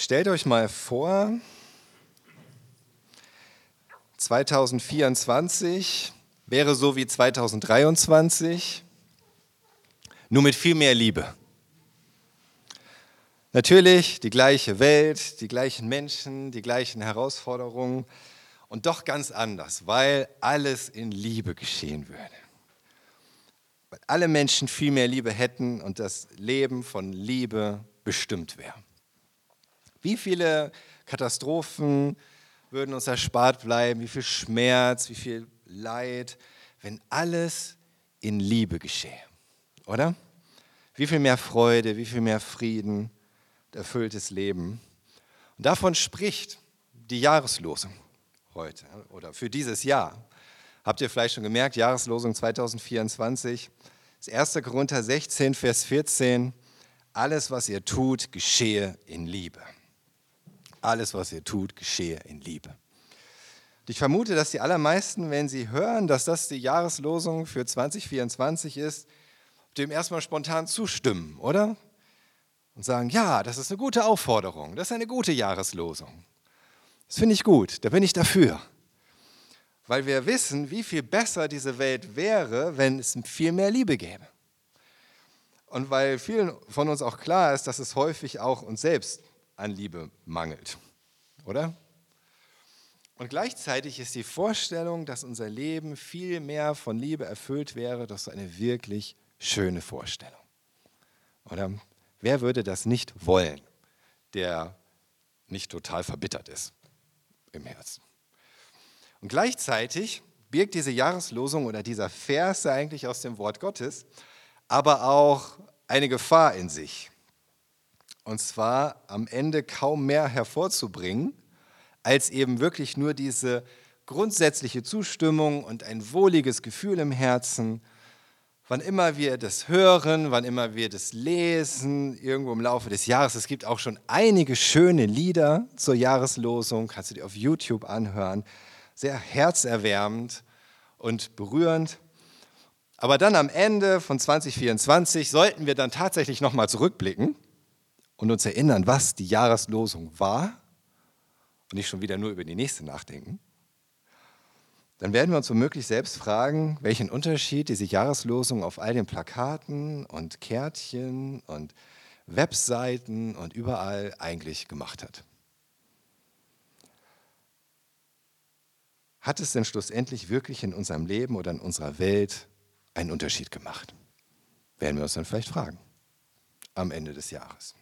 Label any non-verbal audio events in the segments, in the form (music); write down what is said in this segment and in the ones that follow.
Stellt euch mal vor, 2024 wäre so wie 2023, nur mit viel mehr Liebe. Natürlich die gleiche Welt, die gleichen Menschen, die gleichen Herausforderungen und doch ganz anders, weil alles in Liebe geschehen würde. Weil alle Menschen viel mehr Liebe hätten und das Leben von Liebe bestimmt wäre. Wie viele Katastrophen würden uns erspart bleiben, wie viel Schmerz, wie viel Leid, wenn alles in Liebe geschehe, oder? Wie viel mehr Freude, wie viel mehr Frieden, erfülltes Leben. Und davon spricht die Jahreslosung heute oder für dieses Jahr. Habt ihr vielleicht schon gemerkt, Jahreslosung 2024, das 1. Korinther 16, Vers 14, alles, was ihr tut, geschehe in Liebe. Alles, was ihr tut, geschehe in Liebe. Und ich vermute, dass die allermeisten, wenn sie hören, dass das die Jahreslosung für 2024 ist, dem erstmal spontan zustimmen, oder? und sagen, ja, das ist eine gute Aufforderung, das ist eine gute Jahreslosung. Das finde ich gut, da bin ich dafür. Weil wir wissen, wie viel besser diese Welt wäre, wenn es viel mehr Liebe gäbe. Und weil vielen von uns auch klar ist, dass es häufig auch uns selbst an Liebe mangelt. Oder? Und gleichzeitig ist die Vorstellung, dass unser Leben viel mehr von Liebe erfüllt wäre, doch eine wirklich schöne Vorstellung. Oder? Wer würde das nicht wollen, der nicht total verbittert ist im Herzen? Und gleichzeitig birgt diese Jahreslosung oder dieser Vers eigentlich aus dem Wort Gottes, aber auch eine Gefahr in sich. Und zwar am Ende kaum mehr hervorzubringen, als eben wirklich nur diese grundsätzliche Zustimmung und ein wohliges Gefühl im Herzen wann immer wir das hören, wann immer wir das lesen, irgendwo im Laufe des Jahres. Es gibt auch schon einige schöne Lieder zur Jahreslosung, kannst du dir auf YouTube anhören. Sehr herzerwärmend und berührend. Aber dann am Ende von 2024 sollten wir dann tatsächlich nochmal zurückblicken und uns erinnern, was die Jahreslosung war und nicht schon wieder nur über die nächste nachdenken dann werden wir uns womöglich selbst fragen, welchen Unterschied diese Jahreslosung auf all den Plakaten und Kärtchen und Webseiten und überall eigentlich gemacht hat. Hat es denn schlussendlich wirklich in unserem Leben oder in unserer Welt einen Unterschied gemacht? Werden wir uns dann vielleicht fragen am Ende des Jahres.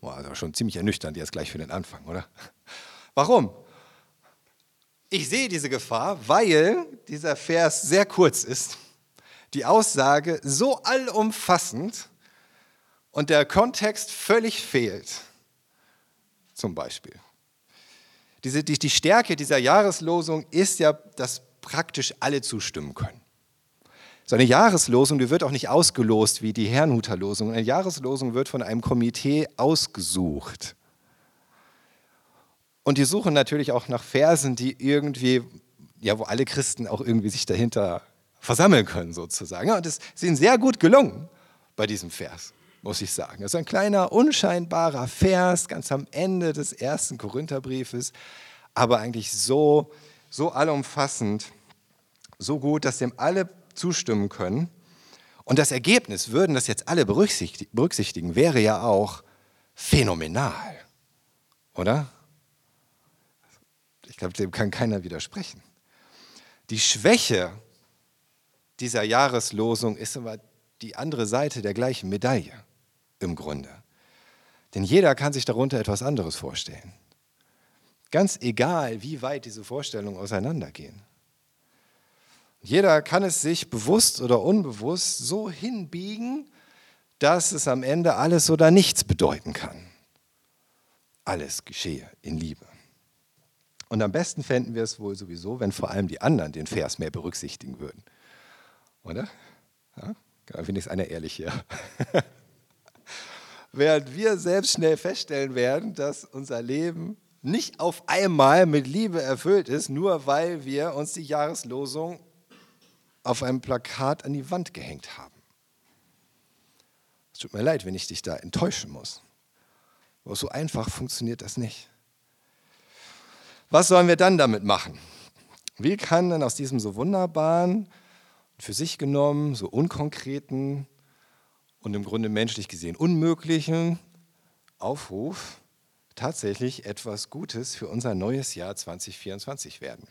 Boah, also schon ziemlich ernüchternd jetzt gleich für den Anfang, oder? Warum? Ich sehe diese Gefahr, weil dieser Vers sehr kurz ist, die Aussage so allumfassend und der Kontext völlig fehlt. Zum Beispiel. Diese, die, die Stärke dieser Jahreslosung ist ja, dass praktisch alle zustimmen können. So eine Jahreslosung, die wird auch nicht ausgelost wie die Herrnhuter-Losung. Eine Jahreslosung wird von einem Komitee ausgesucht. Und die suchen natürlich auch nach Versen, die irgendwie, ja, wo alle Christen auch irgendwie sich dahinter versammeln können, sozusagen. und es ist ihnen sehr gut gelungen bei diesem Vers, muss ich sagen. Das ist ein kleiner, unscheinbarer Vers, ganz am Ende des ersten Korintherbriefes, aber eigentlich so, so allumfassend, so gut, dass dem alle zustimmen können. Und das Ergebnis, würden das jetzt alle berücksichtigen, wäre ja auch phänomenal, oder? Ich glaube, dem kann keiner widersprechen. Die Schwäche dieser Jahreslosung ist aber die andere Seite der gleichen Medaille im Grunde. Denn jeder kann sich darunter etwas anderes vorstellen. Ganz egal, wie weit diese Vorstellungen auseinandergehen. Jeder kann es sich bewusst oder unbewusst so hinbiegen, dass es am Ende alles oder nichts bedeuten kann. Alles geschehe in Liebe. Und am besten fänden wir es wohl sowieso, wenn vor allem die anderen den Vers mehr berücksichtigen würden. Oder? Ja? Wenigstens einer ehrlich hier. (laughs) Während wir selbst schnell feststellen werden, dass unser Leben nicht auf einmal mit Liebe erfüllt ist, nur weil wir uns die Jahreslosung auf einem Plakat an die Wand gehängt haben. Es tut mir leid, wenn ich dich da enttäuschen muss. Aber so einfach funktioniert das nicht. Was sollen wir dann damit machen? Wie kann denn aus diesem so wunderbaren, für sich genommen, so unkonkreten und im Grunde menschlich gesehen unmöglichen Aufruf tatsächlich etwas Gutes für unser neues Jahr 2024 werden?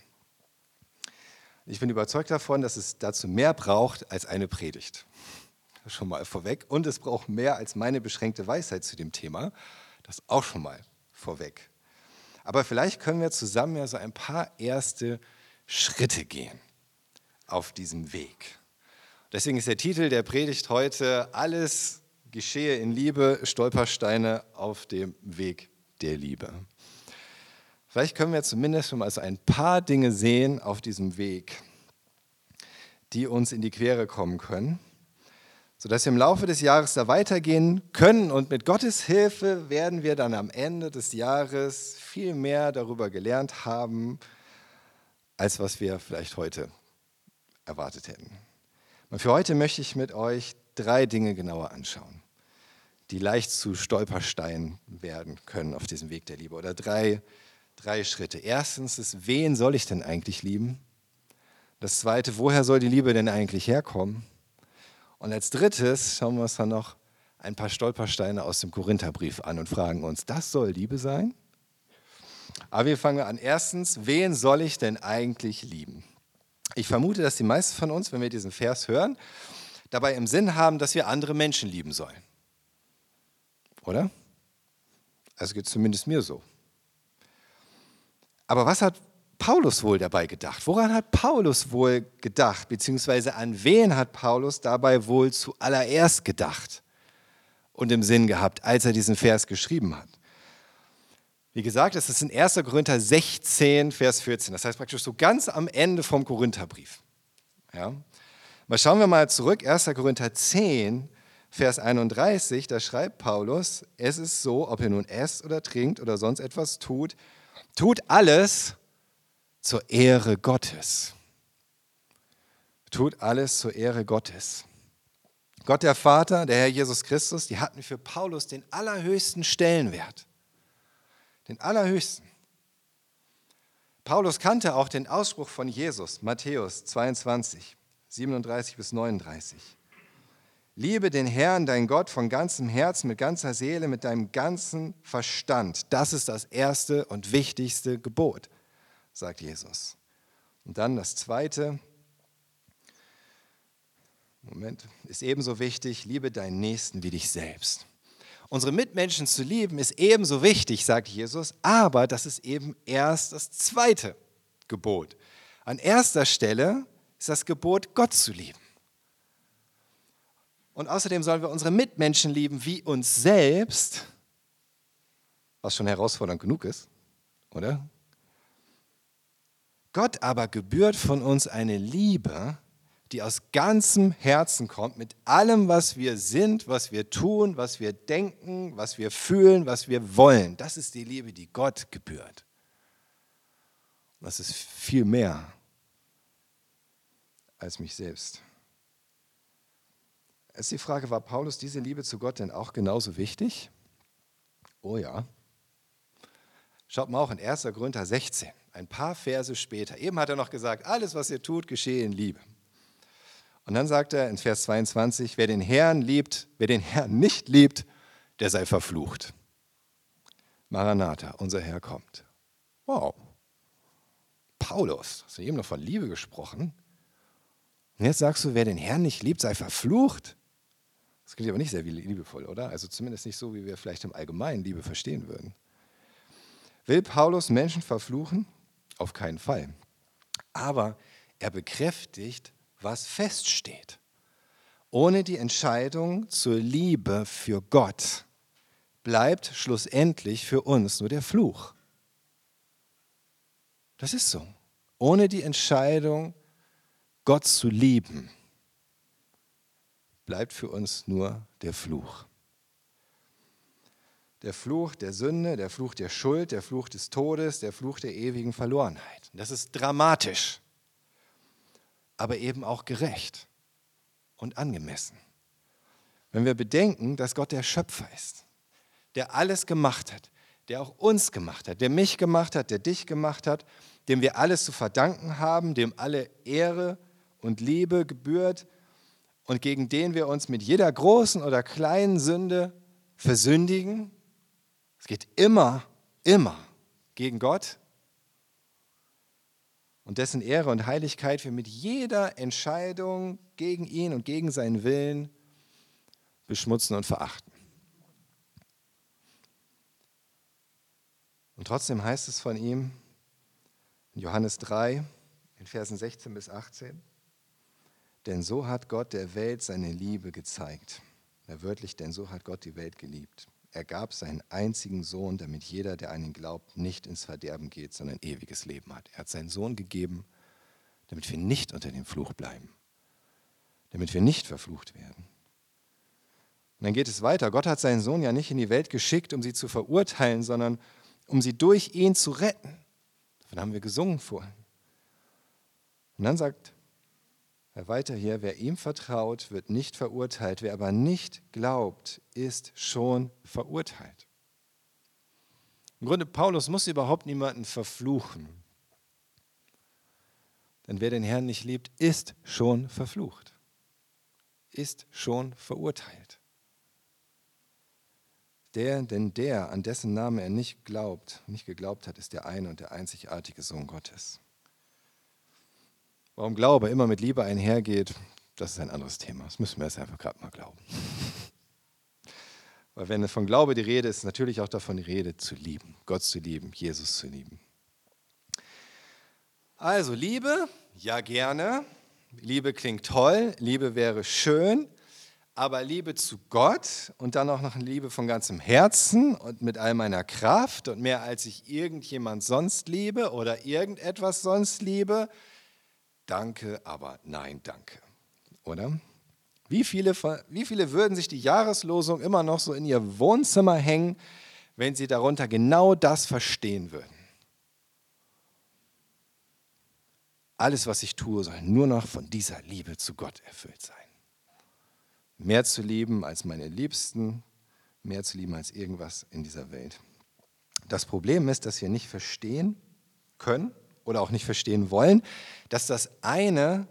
Ich bin überzeugt davon, dass es dazu mehr braucht als eine Predigt. Schon mal vorweg. Und es braucht mehr als meine beschränkte Weisheit zu dem Thema. Das auch schon mal vorweg. Aber vielleicht können wir zusammen ja so ein paar erste Schritte gehen auf diesem Weg. Deswegen ist der Titel der Predigt heute Alles geschehe in Liebe, Stolpersteine auf dem Weg der Liebe. Vielleicht können wir zumindest schon mal so ein paar Dinge sehen auf diesem Weg, die uns in die Quere kommen können, sodass wir im Laufe des Jahres da weitergehen können und mit Gottes Hilfe werden wir dann am Ende des Jahres viel mehr darüber gelernt haben, als was wir vielleicht heute erwartet hätten. Und für heute möchte ich mit euch drei Dinge genauer anschauen die leicht zu Stolpersteinen werden können auf diesem Weg der Liebe. Oder drei, drei Schritte. Erstens ist, wen soll ich denn eigentlich lieben? Das zweite, woher soll die Liebe denn eigentlich herkommen? Und als drittes schauen wir uns dann noch ein paar Stolpersteine aus dem Korintherbrief an und fragen uns, das soll Liebe sein? Aber wir fangen an. Erstens, wen soll ich denn eigentlich lieben? Ich vermute, dass die meisten von uns, wenn wir diesen Vers hören, dabei im Sinn haben, dass wir andere Menschen lieben sollen. Oder? Also geht zumindest mir so. Aber was hat Paulus wohl dabei gedacht? Woran hat Paulus wohl gedacht? Beziehungsweise an wen hat Paulus dabei wohl zuallererst gedacht und im Sinn gehabt, als er diesen Vers geschrieben hat? Wie gesagt, es ist in 1. Korinther 16, Vers 14. Das heißt praktisch so ganz am Ende vom Korintherbrief. Ja? Mal schauen wir mal zurück, 1. Korinther 10, Vers 31, da schreibt Paulus, es ist so, ob ihr nun esst oder trinkt oder sonst etwas tut, tut alles zur Ehre Gottes. Tut alles zur Ehre Gottes. Gott der Vater, der Herr Jesus Christus, die hatten für Paulus den allerhöchsten Stellenwert. Den allerhöchsten. Paulus kannte auch den Ausspruch von Jesus, Matthäus 22, 37 bis 39. Liebe den Herrn, dein Gott, von ganzem Herzen, mit ganzer Seele, mit deinem ganzen Verstand. Das ist das erste und wichtigste Gebot, sagt Jesus. Und dann das zweite, Moment, ist ebenso wichtig, liebe deinen Nächsten wie dich selbst. Unsere Mitmenschen zu lieben ist ebenso wichtig, sagt Jesus, aber das ist eben erst das zweite Gebot. An erster Stelle ist das Gebot, Gott zu lieben. Und außerdem sollen wir unsere Mitmenschen lieben wie uns selbst, was schon herausfordernd genug ist, oder? Gott aber gebührt von uns eine Liebe, die aus ganzem Herzen kommt, mit allem, was wir sind, was wir tun, was wir denken, was wir fühlen, was wir wollen. Das ist die Liebe, die Gott gebührt. Das ist viel mehr als mich selbst ist die Frage, war Paulus diese Liebe zu Gott denn auch genauso wichtig? Oh ja. Schaut mal auch in 1. Korinther 16, ein paar Verse später. Eben hat er noch gesagt, alles, was ihr tut, geschehe in Liebe. Und dann sagt er in Vers 22, wer den Herrn liebt, wer den Herrn nicht liebt, der sei verflucht. Maranatha, unser Herr kommt. Wow. Paulus, hast du eben noch von Liebe gesprochen? Und jetzt sagst du, wer den Herrn nicht liebt, sei verflucht. Das klingt aber nicht sehr liebevoll, oder? Also zumindest nicht so, wie wir vielleicht im Allgemeinen Liebe verstehen würden. Will Paulus Menschen verfluchen? Auf keinen Fall. Aber er bekräftigt, was feststeht. Ohne die Entscheidung zur Liebe für Gott bleibt schlussendlich für uns nur der Fluch. Das ist so. Ohne die Entscheidung, Gott zu lieben, bleibt für uns nur der Fluch. Der Fluch der Sünde, der Fluch der Schuld, der Fluch des Todes, der Fluch der ewigen Verlorenheit. Das ist dramatisch, aber eben auch gerecht und angemessen. Wenn wir bedenken, dass Gott der Schöpfer ist, der alles gemacht hat, der auch uns gemacht hat, der mich gemacht hat, der dich gemacht hat, dem wir alles zu verdanken haben, dem alle Ehre und Liebe gebührt und gegen den wir uns mit jeder großen oder kleinen Sünde versündigen. Es geht immer, immer gegen Gott und dessen Ehre und Heiligkeit wir mit jeder Entscheidung gegen ihn und gegen seinen Willen beschmutzen und verachten. Und trotzdem heißt es von ihm in Johannes 3, in Versen 16 bis 18, denn so hat Gott der Welt seine Liebe gezeigt. Ja, wörtlich, denn so hat Gott die Welt geliebt. Er gab seinen einzigen Sohn, damit jeder, der an ihn glaubt, nicht ins Verderben geht, sondern ewiges Leben hat. Er hat seinen Sohn gegeben, damit wir nicht unter dem Fluch bleiben, damit wir nicht verflucht werden. Und dann geht es weiter. Gott hat seinen Sohn ja nicht in die Welt geschickt, um sie zu verurteilen, sondern um sie durch ihn zu retten. Davon haben wir gesungen vorhin. Und dann sagt weiter hier, wer ihm vertraut, wird nicht verurteilt. Wer aber nicht glaubt, ist schon verurteilt. Im Grunde, Paulus muss überhaupt niemanden verfluchen. Denn wer den Herrn nicht liebt, ist schon verflucht, ist schon verurteilt. Der, denn der, an dessen Namen er nicht glaubt, nicht geglaubt hat, ist der eine und der einzigartige Sohn Gottes. Warum Glaube immer mit Liebe einhergeht, das ist ein anderes Thema. Das müssen wir jetzt einfach gerade mal glauben. (laughs) Weil wenn von Glaube die Rede ist, ist natürlich auch davon die Rede, zu lieben, Gott zu lieben, Jesus zu lieben. Also Liebe, ja gerne. Liebe klingt toll, Liebe wäre schön, aber Liebe zu Gott und dann auch noch Liebe von ganzem Herzen und mit all meiner Kraft und mehr als ich irgendjemand sonst liebe oder irgendetwas sonst liebe, danke, aber nein, danke. Oder? Wie viele, wie viele würden sich die Jahreslosung immer noch so in ihr Wohnzimmer hängen, wenn sie darunter genau das verstehen würden? Alles, was ich tue, soll nur noch von dieser Liebe zu Gott erfüllt sein mehr zu lieben als meine Liebsten, mehr zu lieben als irgendwas in dieser Welt. Das Problem ist, dass wir nicht verstehen können oder auch nicht verstehen wollen, dass das eine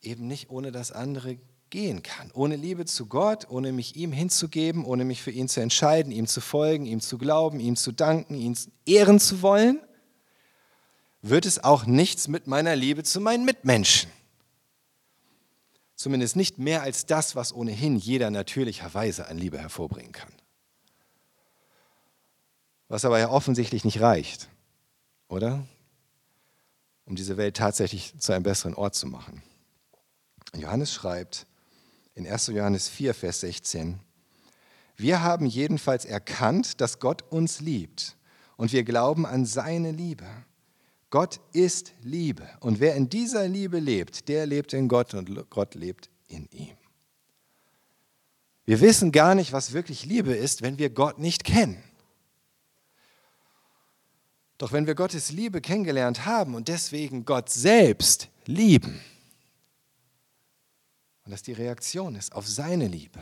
eben nicht ohne das andere gehen kann. Ohne Liebe zu Gott, ohne mich ihm hinzugeben, ohne mich für ihn zu entscheiden, ihm zu folgen, ihm zu glauben, ihm zu danken, ihn ehren zu wollen, wird es auch nichts mit meiner Liebe zu meinen Mitmenschen. Zumindest nicht mehr als das, was ohnehin jeder natürlicherweise an Liebe hervorbringen kann. Was aber ja offensichtlich nicht reicht, oder? Um diese Welt tatsächlich zu einem besseren Ort zu machen. Johannes schreibt in 1. Johannes 4, Vers 16, wir haben jedenfalls erkannt, dass Gott uns liebt und wir glauben an seine Liebe. Gott ist Liebe. Und wer in dieser Liebe lebt, der lebt in Gott und Gott lebt in ihm. Wir wissen gar nicht, was wirklich Liebe ist, wenn wir Gott nicht kennen. Doch wenn wir Gottes Liebe kennengelernt haben und deswegen Gott selbst lieben, und das die Reaktion ist auf seine Liebe,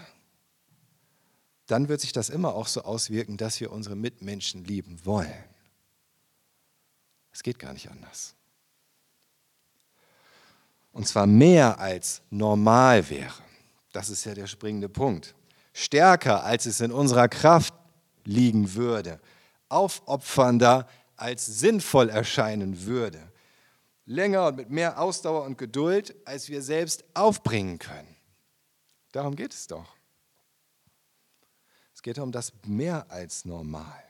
dann wird sich das immer auch so auswirken, dass wir unsere Mitmenschen lieben wollen. Es geht gar nicht anders. Und zwar mehr als normal wäre. Das ist ja der springende Punkt. Stärker, als es in unserer Kraft liegen würde. Aufopfernder, als sinnvoll erscheinen würde. Länger und mit mehr Ausdauer und Geduld, als wir selbst aufbringen können. Darum geht es doch. Es geht um das mehr als normal.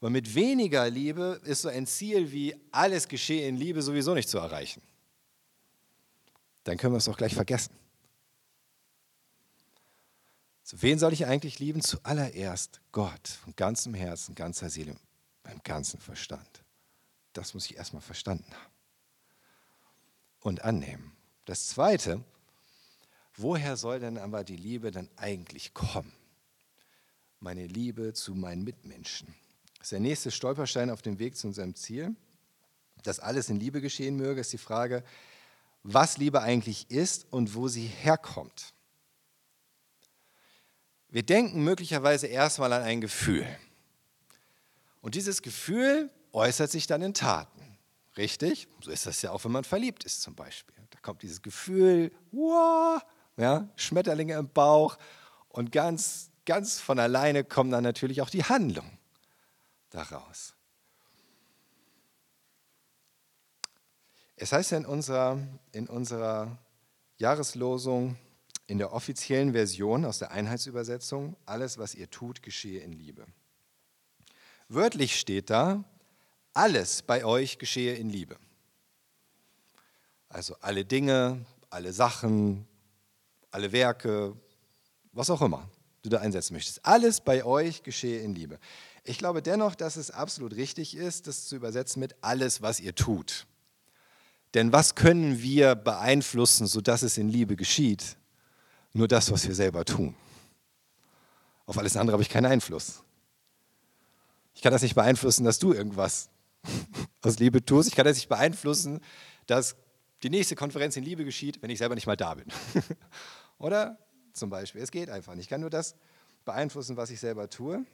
Weil mit weniger Liebe ist so ein Ziel wie alles geschehe in Liebe sowieso nicht zu erreichen. Dann können wir es auch gleich vergessen. Zu wen soll ich eigentlich lieben? Zuallererst Gott, von ganzem Herzen, ganzer Seele, beim ganzen Verstand. Das muss ich erstmal verstanden haben und annehmen. Das Zweite, woher soll denn aber die Liebe dann eigentlich kommen? Meine Liebe zu meinen Mitmenschen. Das ist der nächste Stolperstein auf dem Weg zu unserem Ziel. Dass alles in Liebe geschehen möge, ist die Frage, was Liebe eigentlich ist und wo sie herkommt. Wir denken möglicherweise erstmal an ein Gefühl. Und dieses Gefühl äußert sich dann in Taten. Richtig? So ist das ja auch, wenn man verliebt ist zum Beispiel. Da kommt dieses Gefühl, wow, ja, Schmetterlinge im Bauch und ganz, ganz von alleine kommt dann natürlich auch die Handlung daraus. Es heißt ja in unserer, in unserer Jahreslosung, in der offiziellen Version aus der Einheitsübersetzung, alles, was ihr tut, geschehe in Liebe. Wörtlich steht da, alles bei euch geschehe in Liebe. Also alle Dinge, alle Sachen, alle Werke, was auch immer du da einsetzen möchtest. Alles bei euch geschehe in Liebe. Ich glaube dennoch, dass es absolut richtig ist, das zu übersetzen mit alles, was ihr tut. Denn was können wir beeinflussen, sodass es in Liebe geschieht? Nur das, was wir selber tun. Auf alles andere habe ich keinen Einfluss. Ich kann das nicht beeinflussen, dass du irgendwas (laughs) aus Liebe tust. Ich kann das nicht beeinflussen, dass die nächste Konferenz in Liebe geschieht, wenn ich selber nicht mal da bin. (laughs) Oder zum Beispiel. Es geht einfach nicht. Ich kann nur das beeinflussen, was ich selber tue.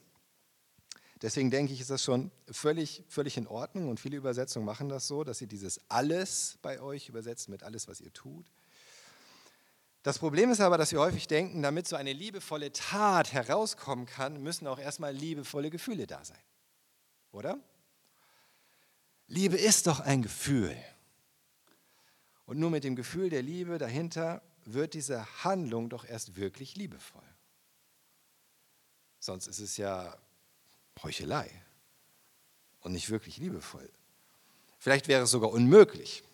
Deswegen denke ich, ist das schon völlig, völlig in Ordnung und viele Übersetzungen machen das so, dass sie dieses alles bei euch übersetzen mit alles, was ihr tut. Das Problem ist aber, dass wir häufig denken, damit so eine liebevolle Tat herauskommen kann, müssen auch erstmal liebevolle Gefühle da sein. Oder? Liebe ist doch ein Gefühl. Und nur mit dem Gefühl der Liebe dahinter wird diese Handlung doch erst wirklich liebevoll. Sonst ist es ja Heuchelei und nicht wirklich liebevoll. Vielleicht wäre es sogar unmöglich.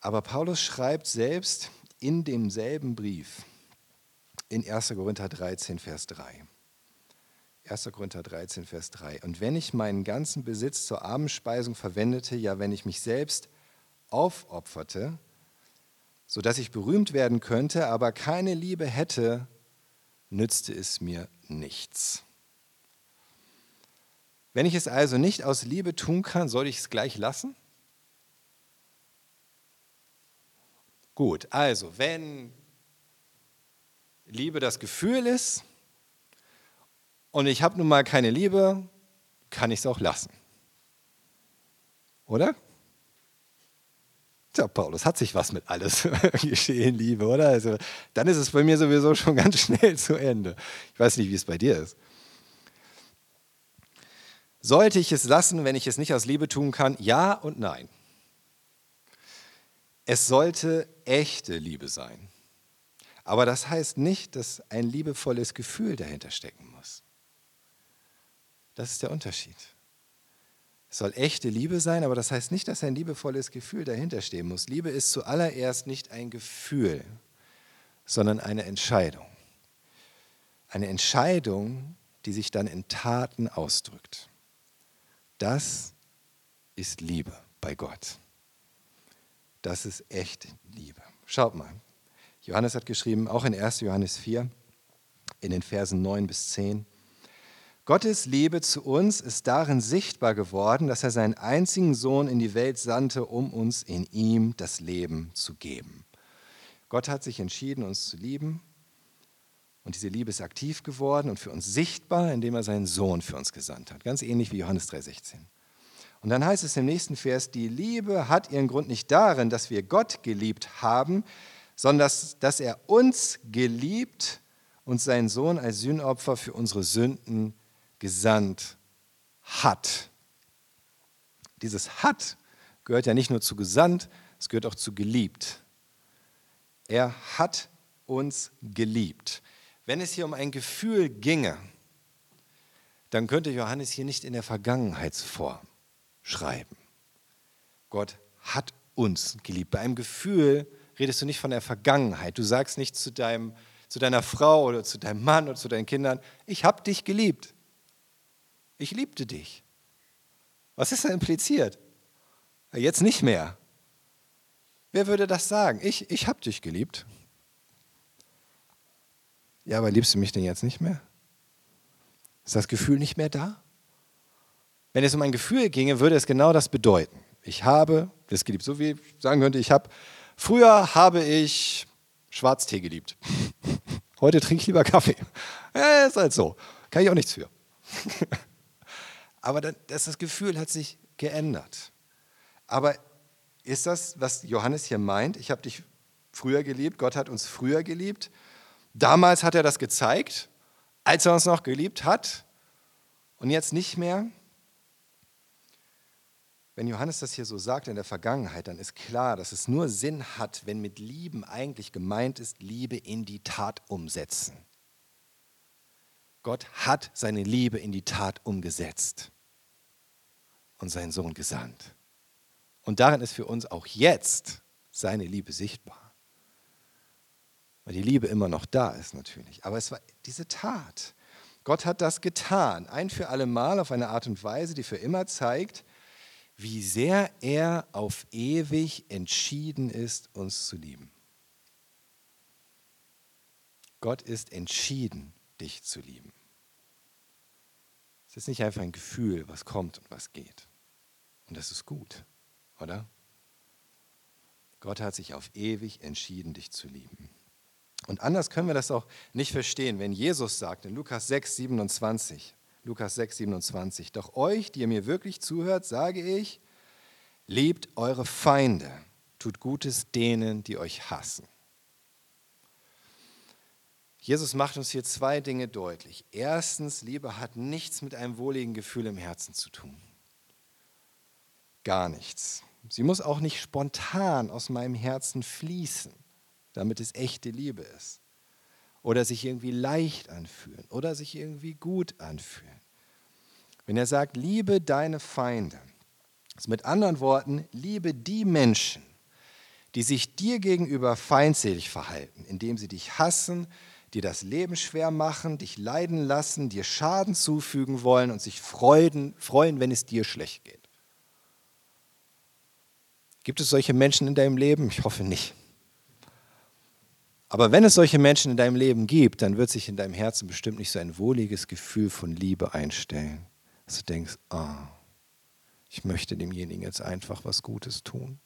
Aber Paulus schreibt selbst in demselben Brief in 1. Korinther 13, Vers 3. 1. Korinther 13, Vers 3. Und wenn ich meinen ganzen Besitz zur Abendspeisung verwendete, ja, wenn ich mich selbst aufopferte, sodass ich berühmt werden könnte, aber keine Liebe hätte, nützte es mir nichts. Wenn ich es also nicht aus Liebe tun kann, soll ich es gleich lassen? Gut, also wenn Liebe das Gefühl ist und ich habe nun mal keine Liebe, kann ich es auch lassen. Oder? Tja, Paulus hat sich was mit alles (laughs) geschehen, Liebe, oder? Also, dann ist es bei mir sowieso schon ganz (laughs) schnell zu Ende. Ich weiß nicht, wie es bei dir ist. Sollte ich es lassen, wenn ich es nicht aus Liebe tun kann? Ja und nein. Es sollte echte Liebe sein. Aber das heißt nicht, dass ein liebevolles Gefühl dahinter stecken muss. Das ist der Unterschied. Es soll echte Liebe sein, aber das heißt nicht, dass ein liebevolles Gefühl dahinter stehen muss. Liebe ist zuallererst nicht ein Gefühl, sondern eine Entscheidung. Eine Entscheidung, die sich dann in Taten ausdrückt. Das ist Liebe bei Gott. Das ist echte Liebe. Schaut mal. Johannes hat geschrieben, auch in 1. Johannes 4, in den Versen 9 bis 10. Gottes Liebe zu uns ist darin sichtbar geworden, dass er seinen einzigen Sohn in die Welt sandte, um uns in ihm das Leben zu geben. Gott hat sich entschieden, uns zu lieben. Und diese Liebe ist aktiv geworden und für uns sichtbar, indem er seinen Sohn für uns gesandt hat. Ganz ähnlich wie Johannes 3,16. Und dann heißt es im nächsten Vers, die Liebe hat ihren Grund nicht darin, dass wir Gott geliebt haben, sondern dass, dass er uns geliebt und seinen Sohn als Sühnopfer für unsere Sünden gesandt hat. Dieses hat gehört ja nicht nur zu gesandt, es gehört auch zu geliebt. Er hat uns geliebt. Wenn es hier um ein Gefühl ginge, dann könnte Johannes hier nicht in der Vergangenheitsform schreiben. Gott hat uns geliebt. Bei einem Gefühl redest du nicht von der Vergangenheit. Du sagst nicht zu, deinem, zu deiner Frau oder zu deinem Mann oder zu deinen Kindern, ich habe dich geliebt ich liebte dich. Was ist da impliziert? Jetzt nicht mehr. Wer würde das sagen? Ich, ich habe dich geliebt. Ja, aber liebst du mich denn jetzt nicht mehr? Ist das Gefühl nicht mehr da? Wenn es um ein Gefühl ginge, würde es genau das bedeuten. Ich habe das geliebt. So wie ich sagen könnte, ich habe, früher habe ich Schwarztee geliebt. (laughs) Heute trinke ich lieber Kaffee. Ja, ist halt so. Kann ich auch nichts für. (laughs) Aber das, das Gefühl hat sich geändert. Aber ist das, was Johannes hier meint? Ich habe dich früher geliebt, Gott hat uns früher geliebt. Damals hat er das gezeigt, als er uns noch geliebt hat und jetzt nicht mehr. Wenn Johannes das hier so sagt in der Vergangenheit, dann ist klar, dass es nur Sinn hat, wenn mit Lieben eigentlich gemeint ist, Liebe in die Tat umsetzen. Gott hat seine Liebe in die Tat umgesetzt und seinen Sohn gesandt. Und darin ist für uns auch jetzt seine Liebe sichtbar. Weil die Liebe immer noch da ist natürlich. Aber es war diese Tat. Gott hat das getan, ein für alle Mal auf eine Art und Weise, die für immer zeigt, wie sehr er auf ewig entschieden ist, uns zu lieben. Gott ist entschieden, dich zu lieben. Es ist nicht einfach ein Gefühl, was kommt und was geht. Und das ist gut, oder? Gott hat sich auf ewig entschieden, dich zu lieben. Und anders können wir das auch nicht verstehen, wenn Jesus sagt in Lukas 6, 27, Lukas 6, 27. Doch euch, die ihr mir wirklich zuhört, sage ich, liebt eure Feinde, tut Gutes denen, die euch hassen. Jesus macht uns hier zwei Dinge deutlich. Erstens, Liebe hat nichts mit einem wohligen Gefühl im Herzen zu tun. Gar nichts. Sie muss auch nicht spontan aus meinem Herzen fließen, damit es echte Liebe ist oder sich irgendwie leicht anfühlen oder sich irgendwie gut anfühlen. Wenn er sagt, liebe deine Feinde, ist mit anderen Worten, liebe die Menschen, die sich dir gegenüber feindselig verhalten, indem sie dich hassen, dir das Leben schwer machen, dich leiden lassen, dir Schaden zufügen wollen und sich freuen, freuen, wenn es dir schlecht geht. Gibt es solche Menschen in deinem Leben? Ich hoffe nicht. Aber wenn es solche Menschen in deinem Leben gibt, dann wird sich in deinem Herzen bestimmt nicht so ein wohliges Gefühl von Liebe einstellen, dass du denkst, ah, ich möchte demjenigen jetzt einfach was Gutes tun.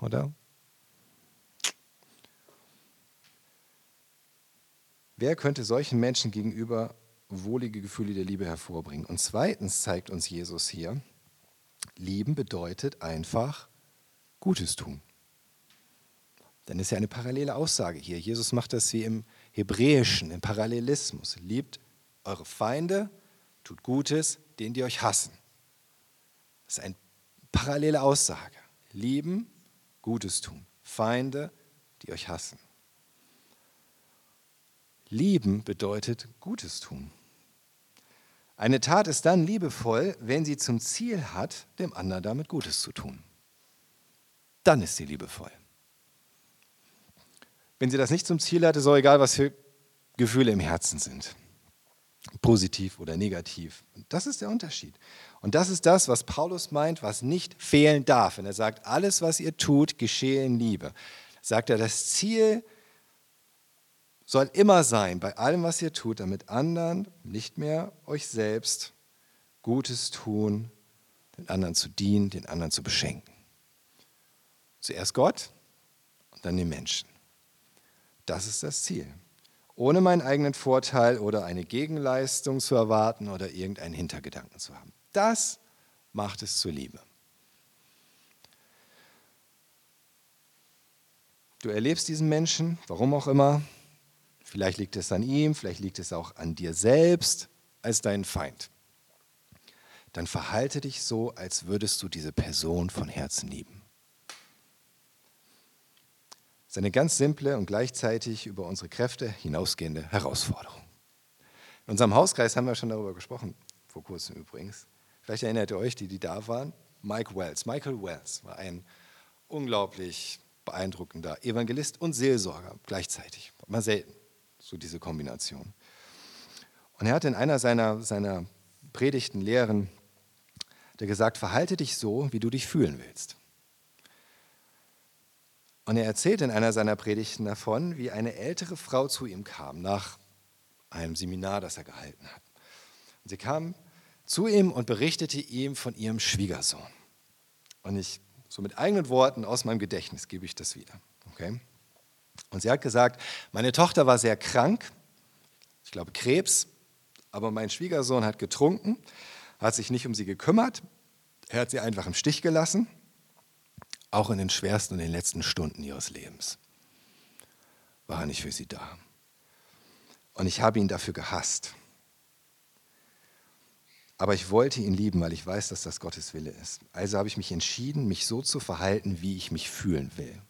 Oder? Wer könnte solchen Menschen gegenüber wohlige Gefühle der Liebe hervorbringen? Und zweitens zeigt uns Jesus hier, lieben bedeutet einfach Gutes tun. Dann ist ja eine parallele Aussage hier. Jesus macht das wie im Hebräischen, im Parallelismus. Liebt eure Feinde, tut Gutes, denen die euch hassen. Das ist eine parallele Aussage. Lieben, Gutes tun. Feinde, die euch hassen. Lieben bedeutet Gutes tun. Eine Tat ist dann liebevoll, wenn sie zum Ziel hat, dem anderen damit Gutes zu tun. Dann ist sie liebevoll. Wenn sie das nicht zum Ziel hat, ist auch egal, was für Gefühle im Herzen sind. Positiv oder negativ. Das ist der Unterschied. Und das ist das, was Paulus meint, was nicht fehlen darf. Wenn er sagt, alles, was ihr tut, geschehe in Liebe. Sagt er, das Ziel soll immer sein, bei allem, was ihr tut, damit anderen, nicht mehr euch selbst, Gutes tun, den anderen zu dienen, den anderen zu beschenken. Zuerst Gott und dann den Menschen. Das ist das Ziel. Ohne meinen eigenen Vorteil oder eine Gegenleistung zu erwarten oder irgendeinen Hintergedanken zu haben. Das macht es zur Liebe. Du erlebst diesen Menschen, warum auch immer. Vielleicht liegt es an ihm, vielleicht liegt es auch an dir selbst als deinen Feind. Dann verhalte dich so, als würdest du diese Person von Herzen lieben. Das ist eine ganz simple und gleichzeitig über unsere Kräfte hinausgehende Herausforderung. In unserem Hauskreis haben wir schon darüber gesprochen, vor kurzem übrigens. Vielleicht erinnert ihr euch, die, die da waren. Mike Wells. Michael Wells war ein unglaublich beeindruckender Evangelist und Seelsorger gleichzeitig. Mal selten, so diese Kombination. Und er hat in einer seiner, seiner Predigten, Lehren, der gesagt, verhalte dich so, wie du dich fühlen willst. Und er erzählt in einer seiner Predigten davon, wie eine ältere Frau zu ihm kam nach einem Seminar, das er gehalten hat. Und sie kam zu ihm und berichtete ihm von ihrem Schwiegersohn. Und ich, so mit eigenen Worten aus meinem Gedächtnis, gebe ich das wieder. Okay? Und sie hat gesagt, meine Tochter war sehr krank, ich glaube Krebs, aber mein Schwiegersohn hat getrunken, hat sich nicht um sie gekümmert, er hat sie einfach im Stich gelassen, auch in den schwersten und den letzten Stunden ihres Lebens war er nicht für sie da. Und ich habe ihn dafür gehasst. Aber ich wollte ihn lieben, weil ich weiß, dass das Gottes Wille ist. Also habe ich mich entschieden, mich so zu verhalten, wie ich mich fühlen will.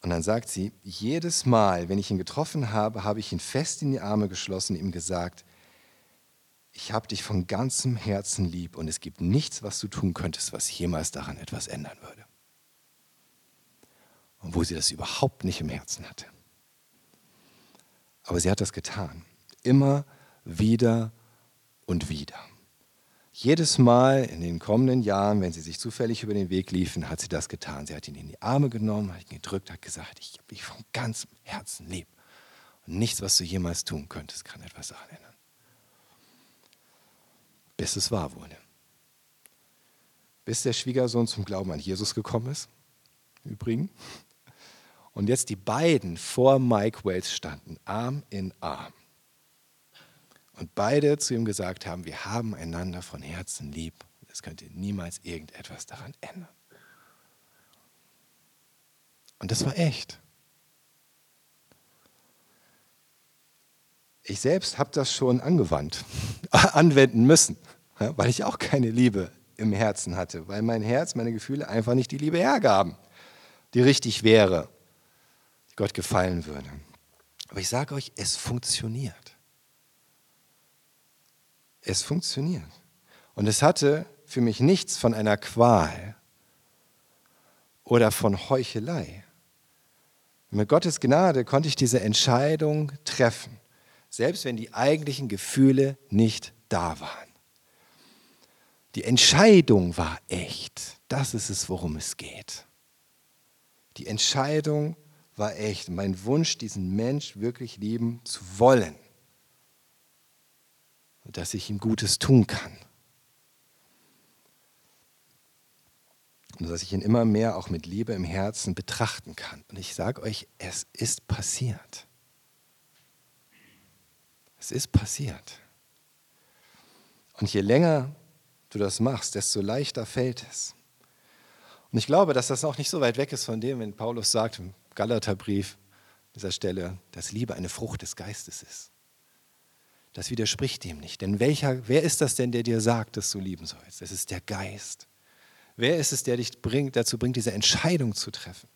Und dann sagt sie, jedes Mal, wenn ich ihn getroffen habe, habe ich ihn fest in die Arme geschlossen und ihm gesagt, ich habe dich von ganzem Herzen lieb und es gibt nichts, was du tun könntest, was jemals daran etwas ändern würde. Und wo sie das überhaupt nicht im Herzen hatte. Aber sie hat das getan. Immer wieder und wieder. Jedes Mal in den kommenden Jahren, wenn sie sich zufällig über den Weg liefen, hat sie das getan. Sie hat ihn in die Arme genommen, hat ihn gedrückt, hat gesagt, ich habe dich von ganzem Herzen lieb. Und nichts, was du jemals tun könntest, kann etwas daran ändern. Bis es wahr wurde. Bis der Schwiegersohn zum Glauben an Jesus gekommen ist, übrigens. Und jetzt die beiden vor Mike Wells standen, Arm in Arm und beide zu ihm gesagt haben, wir haben einander von Herzen lieb. Es könnte niemals irgendetwas daran ändern. Und das war echt. Ich selbst habe das schon angewandt, (laughs) anwenden müssen, weil ich auch keine Liebe im Herzen hatte, weil mein Herz, meine Gefühle einfach nicht die Liebe hergaben, die richtig wäre, die Gott gefallen würde. Aber ich sage euch, es funktioniert. Es funktioniert. Und es hatte für mich nichts von einer Qual oder von Heuchelei. Mit Gottes Gnade konnte ich diese Entscheidung treffen, selbst wenn die eigentlichen Gefühle nicht da waren. Die Entscheidung war echt. Das ist es, worum es geht. Die Entscheidung war echt. Mein Wunsch, diesen Mensch wirklich lieben zu wollen dass ich ihm Gutes tun kann. Und dass ich ihn immer mehr auch mit Liebe im Herzen betrachten kann. Und ich sage euch, es ist passiert. Es ist passiert. Und je länger du das machst, desto leichter fällt es. Und ich glaube, dass das auch nicht so weit weg ist von dem, wenn Paulus sagt im Galaterbrief, dieser Stelle, dass Liebe eine Frucht des Geistes ist. Das widerspricht dem nicht. Denn welcher, wer ist das denn, der dir sagt, dass du lieben sollst? Es ist der Geist. Wer ist es, der dich bringt, dazu bringt, diese Entscheidung zu treffen?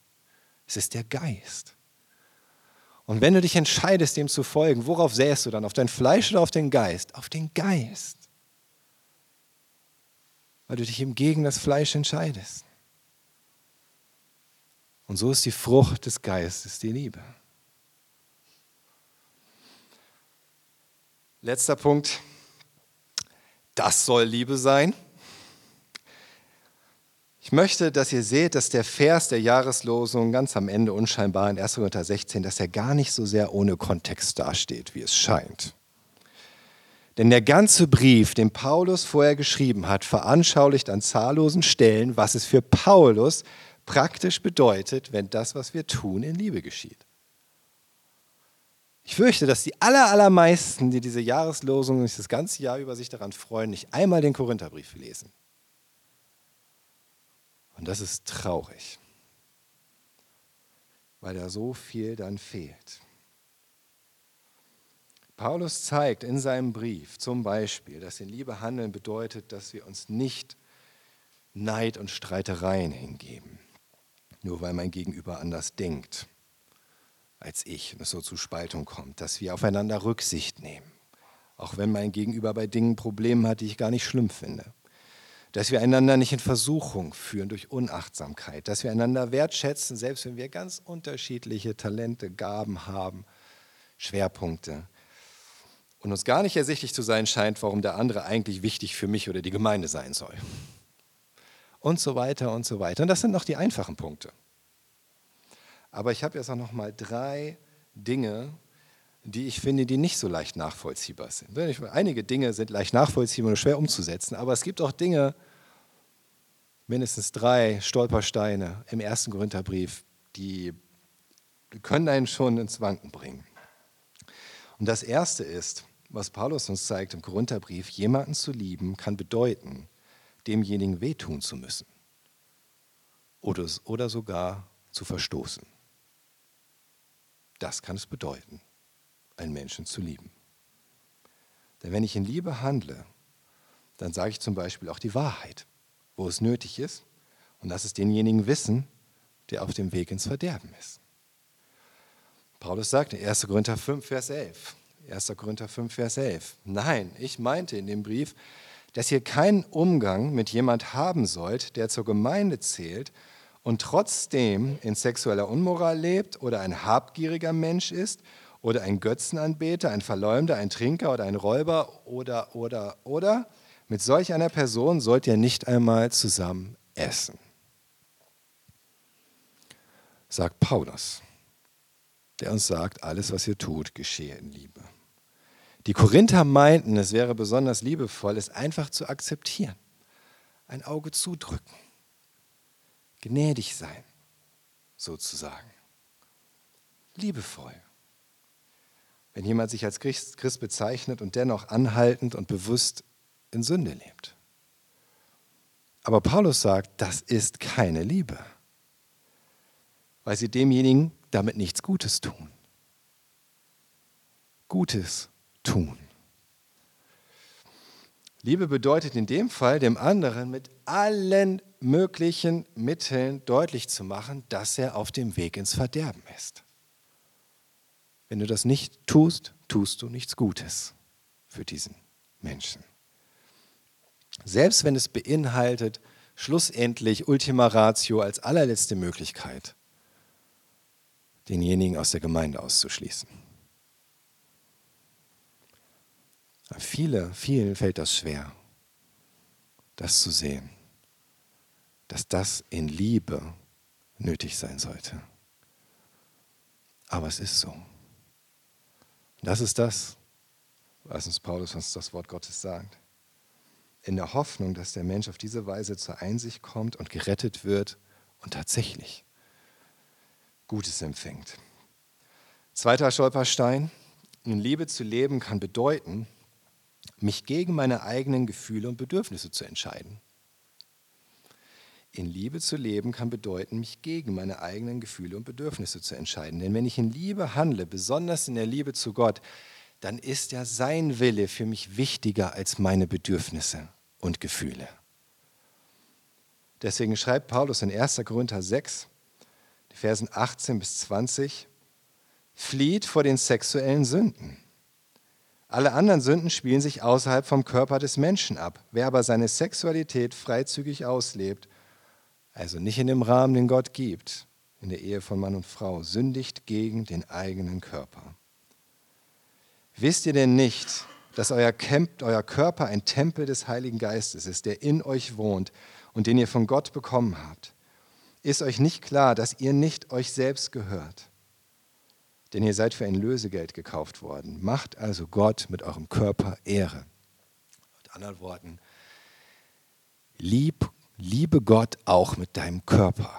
Es ist der Geist. Und wenn du dich entscheidest, dem zu folgen, worauf sähst du dann? Auf dein Fleisch oder auf den Geist? Auf den Geist. Weil du dich eben gegen das Fleisch entscheidest. Und so ist die Frucht des Geistes die Liebe. Letzter Punkt. Das soll Liebe sein. Ich möchte, dass ihr seht, dass der Vers der Jahreslosung ganz am Ende unscheinbar in 1. Korinther 16, dass er gar nicht so sehr ohne Kontext dasteht, wie es scheint. Denn der ganze Brief, den Paulus vorher geschrieben hat, veranschaulicht an zahllosen Stellen, was es für Paulus praktisch bedeutet, wenn das, was wir tun, in Liebe geschieht. Ich fürchte, dass die aller, allermeisten, die diese Jahreslosung das ganze Jahr über sich daran freuen, nicht einmal den Korintherbrief lesen. Und das ist traurig, weil da so viel dann fehlt. Paulus zeigt in seinem Brief zum Beispiel, dass in Liebe handeln bedeutet, dass wir uns nicht Neid und Streitereien hingeben, nur weil mein Gegenüber anders denkt als ich und es so zu Spaltung kommt, dass wir aufeinander Rücksicht nehmen, auch wenn mein Gegenüber bei Dingen Probleme hat, die ich gar nicht schlimm finde. Dass wir einander nicht in Versuchung führen durch Unachtsamkeit, dass wir einander wertschätzen, selbst wenn wir ganz unterschiedliche Talente, Gaben haben, Schwerpunkte. Und uns gar nicht ersichtlich zu sein scheint, warum der andere eigentlich wichtig für mich oder die Gemeinde sein soll. Und so weiter und so weiter. Und das sind noch die einfachen Punkte. Aber ich habe jetzt auch noch mal drei Dinge, die ich finde, die nicht so leicht nachvollziehbar sind. Einige Dinge sind leicht nachvollziehbar und schwer umzusetzen, aber es gibt auch Dinge, mindestens drei Stolpersteine im ersten Korintherbrief, die können einen schon ins Wanken bringen. Und das erste ist, was Paulus uns zeigt im Korintherbrief, jemanden zu lieben kann bedeuten, demjenigen wehtun zu müssen oder, oder sogar zu verstoßen. Das kann es bedeuten, einen Menschen zu lieben. Denn wenn ich in Liebe handle, dann sage ich zum Beispiel auch die Wahrheit, wo es nötig ist, und lass es denjenigen wissen, der auf dem Weg ins Verderben ist. Paulus sagt in 1. Korinther 5, Vers 11, 1. Korinther 5, Vers 11, nein, ich meinte in dem Brief, dass ihr keinen Umgang mit jemand haben sollt, der zur Gemeinde zählt und trotzdem in sexueller Unmoral lebt oder ein habgieriger Mensch ist oder ein Götzenanbeter, ein Verleumder, ein Trinker oder ein Räuber oder, oder, oder, mit solch einer Person sollt ihr nicht einmal zusammen essen. Sagt Paulus, der uns sagt, alles, was ihr tut, geschehe in Liebe. Die Korinther meinten, es wäre besonders liebevoll, es einfach zu akzeptieren, ein Auge zudrücken, gnädig sein, sozusagen, liebevoll. Wenn jemand sich als Christ bezeichnet und dennoch anhaltend und bewusst in Sünde lebt. Aber Paulus sagt, das ist keine Liebe, weil sie demjenigen damit nichts Gutes tun. Gutes tun. Liebe bedeutet in dem Fall, dem anderen mit allen möglichen Mitteln deutlich zu machen, dass er auf dem Weg ins Verderben ist. Wenn du das nicht tust, tust du nichts Gutes für diesen Menschen. Selbst wenn es beinhaltet, schlussendlich Ultima Ratio als allerletzte Möglichkeit, denjenigen aus der Gemeinde auszuschließen. Viele, vielen fällt das schwer, das zu sehen, dass das in Liebe nötig sein sollte. Aber es ist so. Das ist das, was uns Paulus uns das Wort Gottes sagt in der Hoffnung, dass der Mensch auf diese Weise zur Einsicht kommt und gerettet wird und tatsächlich Gutes empfängt. Zweiter Stolperstein, in Liebe zu leben kann bedeuten, mich gegen meine eigenen Gefühle und Bedürfnisse zu entscheiden. In Liebe zu leben kann bedeuten, mich gegen meine eigenen Gefühle und Bedürfnisse zu entscheiden. Denn wenn ich in Liebe handle, besonders in der Liebe zu Gott, dann ist ja sein Wille für mich wichtiger als meine Bedürfnisse und Gefühle. Deswegen schreibt Paulus in 1. Korinther 6, die Versen 18 bis 20, flieht vor den sexuellen Sünden. Alle anderen Sünden spielen sich außerhalb vom Körper des Menschen ab. Wer aber seine Sexualität freizügig auslebt, also nicht in dem Rahmen, den Gott gibt, in der Ehe von Mann und Frau, sündigt gegen den eigenen Körper. Wisst ihr denn nicht, dass euer, Camp, euer Körper ein Tempel des Heiligen Geistes ist, der in euch wohnt und den ihr von Gott bekommen habt? Ist euch nicht klar, dass ihr nicht euch selbst gehört? Denn ihr seid für ein Lösegeld gekauft worden. Macht also Gott mit eurem Körper Ehre. Mit anderen Worten, lieb, liebe Gott auch mit deinem Körper.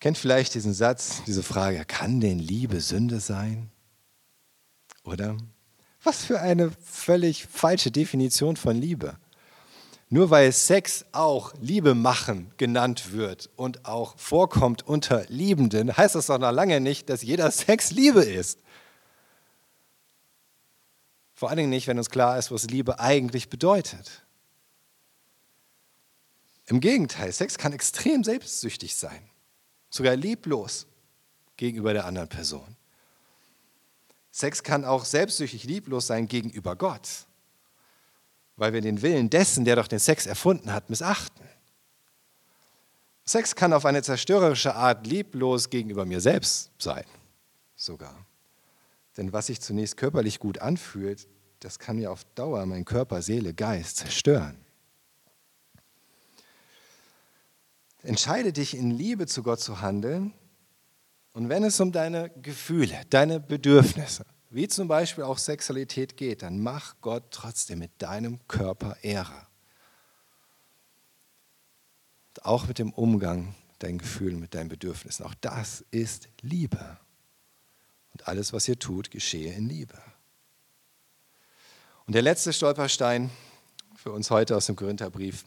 Kennt vielleicht diesen Satz, diese Frage, kann denn Liebe Sünde sein? Oder? Was für eine völlig falsche Definition von Liebe. Nur weil Sex auch Liebe machen genannt wird und auch vorkommt unter Liebenden, heißt das doch noch lange nicht, dass jeder Sex Liebe ist. Vor allen Dingen nicht, wenn uns klar ist, was Liebe eigentlich bedeutet. Im Gegenteil, Sex kann extrem selbstsüchtig sein sogar lieblos gegenüber der anderen Person. Sex kann auch selbstsüchtig lieblos sein gegenüber Gott, weil wir den Willen dessen, der doch den Sex erfunden hat, missachten. Sex kann auf eine zerstörerische Art lieblos gegenüber mir selbst sein, sogar. Denn was sich zunächst körperlich gut anfühlt, das kann mir auf Dauer mein Körper, Seele, Geist zerstören. Entscheide dich in Liebe zu Gott zu handeln. Und wenn es um deine Gefühle, deine Bedürfnisse, wie zum Beispiel auch Sexualität geht, dann mach Gott trotzdem mit deinem Körper Ehre. Auch mit dem Umgang deinen Gefühlen, mit deinen Bedürfnissen. Auch das ist Liebe. Und alles, was ihr tut, geschehe in Liebe. Und der letzte Stolperstein für uns heute aus dem Korintherbrief.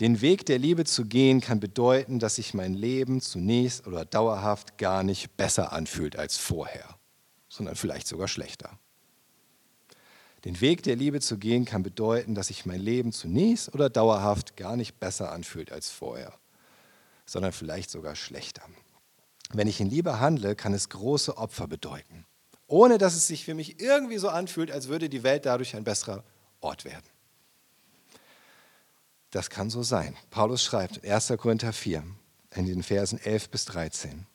Den Weg der Liebe zu gehen kann bedeuten, dass sich mein Leben zunächst oder dauerhaft gar nicht besser anfühlt als vorher sondern vielleicht sogar schlechter. Den Weg der Liebe zu gehen kann bedeuten, dass sich mein Leben zunächst oder dauerhaft gar nicht besser anfühlt als vorher, sondern vielleicht sogar schlechter. Wenn ich in Liebe handle, kann es große Opfer bedeuten, ohne dass es sich für mich irgendwie so anfühlt, als würde die Welt dadurch ein besserer Ort werden. Das kann so sein. Paulus schreibt in 1. Korinther 4 in den Versen 11 bis 13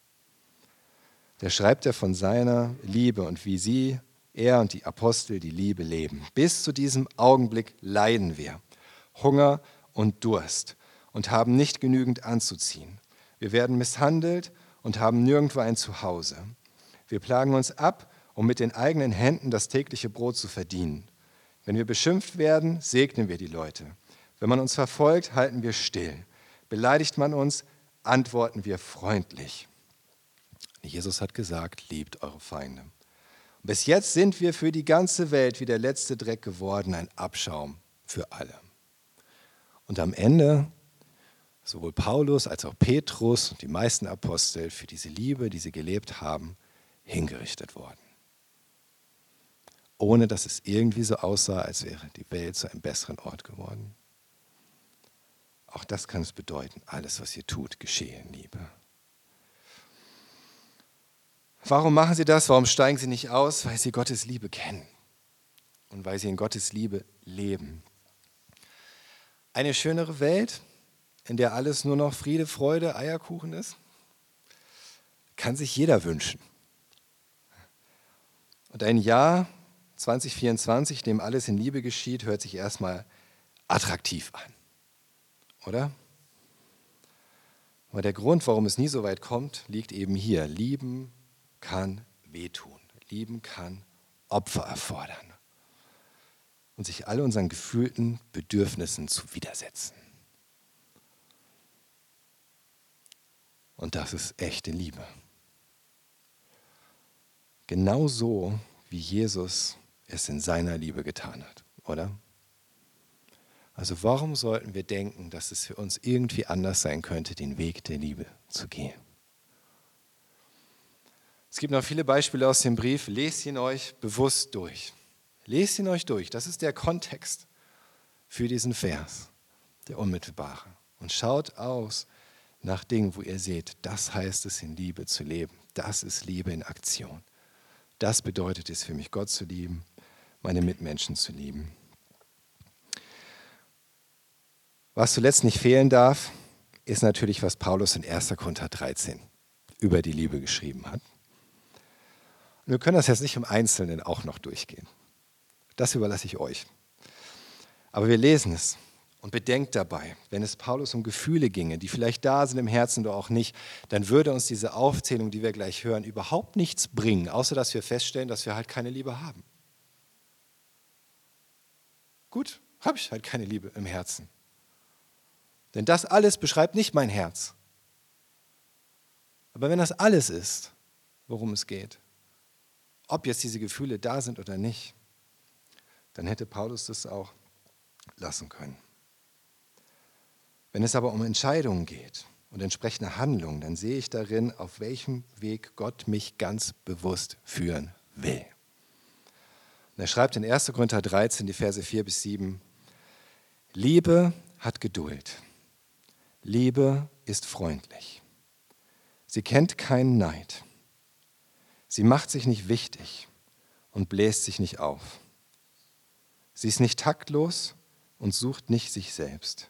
da schreibt er von seiner Liebe und wie sie, er und die Apostel, die Liebe leben. Bis zu diesem Augenblick leiden wir Hunger und Durst und haben nicht genügend anzuziehen. Wir werden misshandelt und haben nirgendwo ein Zuhause. Wir plagen uns ab, um mit den eigenen Händen das tägliche Brot zu verdienen. Wenn wir beschimpft werden, segnen wir die Leute. Wenn man uns verfolgt, halten wir still. Beleidigt man uns, antworten wir freundlich. Jesus hat gesagt, liebt eure Feinde. Und bis jetzt sind wir für die ganze Welt wie der letzte Dreck geworden, ein Abschaum für alle. Und am Ende sowohl Paulus als auch Petrus und die meisten Apostel für diese Liebe, die sie gelebt haben, hingerichtet worden. Ohne dass es irgendwie so aussah, als wäre die Welt zu einem besseren Ort geworden. Auch das kann es bedeuten, alles, was ihr tut, geschehe in Liebe. Warum machen sie das? Warum steigen sie nicht aus? Weil sie Gottes Liebe kennen und weil sie in Gottes Liebe leben. Eine schönere Welt, in der alles nur noch Friede, Freude, Eierkuchen ist, kann sich jeder wünschen. Und ein Jahr 2024, in dem alles in Liebe geschieht, hört sich erstmal attraktiv an. Oder? Aber der Grund, warum es nie so weit kommt, liegt eben hier. Lieben, kann wehtun. Lieben kann Opfer erfordern und sich all unseren gefühlten Bedürfnissen zu widersetzen. Und das ist echte Liebe. Genauso wie Jesus es in seiner Liebe getan hat, oder? Also warum sollten wir denken, dass es für uns irgendwie anders sein könnte, den Weg der Liebe zu gehen? Es gibt noch viele Beispiele aus dem Brief. Lest ihn euch bewusst durch. Lest ihn euch durch. Das ist der Kontext für diesen Vers, der unmittelbare. Und schaut aus nach Dingen, wo ihr seht, das heißt es, in Liebe zu leben. Das ist Liebe in Aktion. Das bedeutet es für mich, Gott zu lieben, meine Mitmenschen zu lieben. Was zuletzt nicht fehlen darf, ist natürlich, was Paulus in 1. Korinther 13 über die Liebe geschrieben hat. Und wir können das jetzt nicht im Einzelnen auch noch durchgehen. Das überlasse ich euch. Aber wir lesen es und bedenkt dabei, wenn es Paulus um Gefühle ginge, die vielleicht da sind im Herzen oder auch nicht, dann würde uns diese Aufzählung, die wir gleich hören, überhaupt nichts bringen, außer dass wir feststellen, dass wir halt keine Liebe haben. Gut, habe ich halt keine Liebe im Herzen. Denn das alles beschreibt nicht mein Herz. Aber wenn das alles ist, worum es geht, ob jetzt diese Gefühle da sind oder nicht, dann hätte Paulus das auch lassen können. Wenn es aber um Entscheidungen geht und entsprechende Handlungen, dann sehe ich darin, auf welchem Weg Gott mich ganz bewusst führen will. Und er schreibt in 1. Korinther 13, die Verse 4 bis 7, Liebe hat Geduld. Liebe ist freundlich. Sie kennt keinen Neid. Sie macht sich nicht wichtig und bläst sich nicht auf. Sie ist nicht taktlos und sucht nicht sich selbst.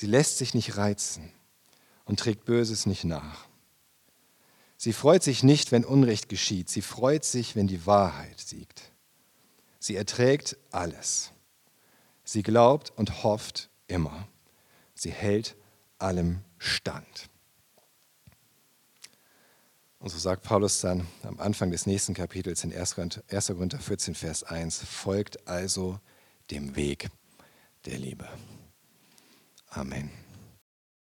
Sie lässt sich nicht reizen und trägt Böses nicht nach. Sie freut sich nicht, wenn Unrecht geschieht. Sie freut sich, wenn die Wahrheit siegt. Sie erträgt alles. Sie glaubt und hofft immer. Sie hält allem stand. Und so sagt Paulus dann am Anfang des nächsten Kapitels in 1. Korinther 14, Vers 1, folgt also dem Weg der Liebe. Amen.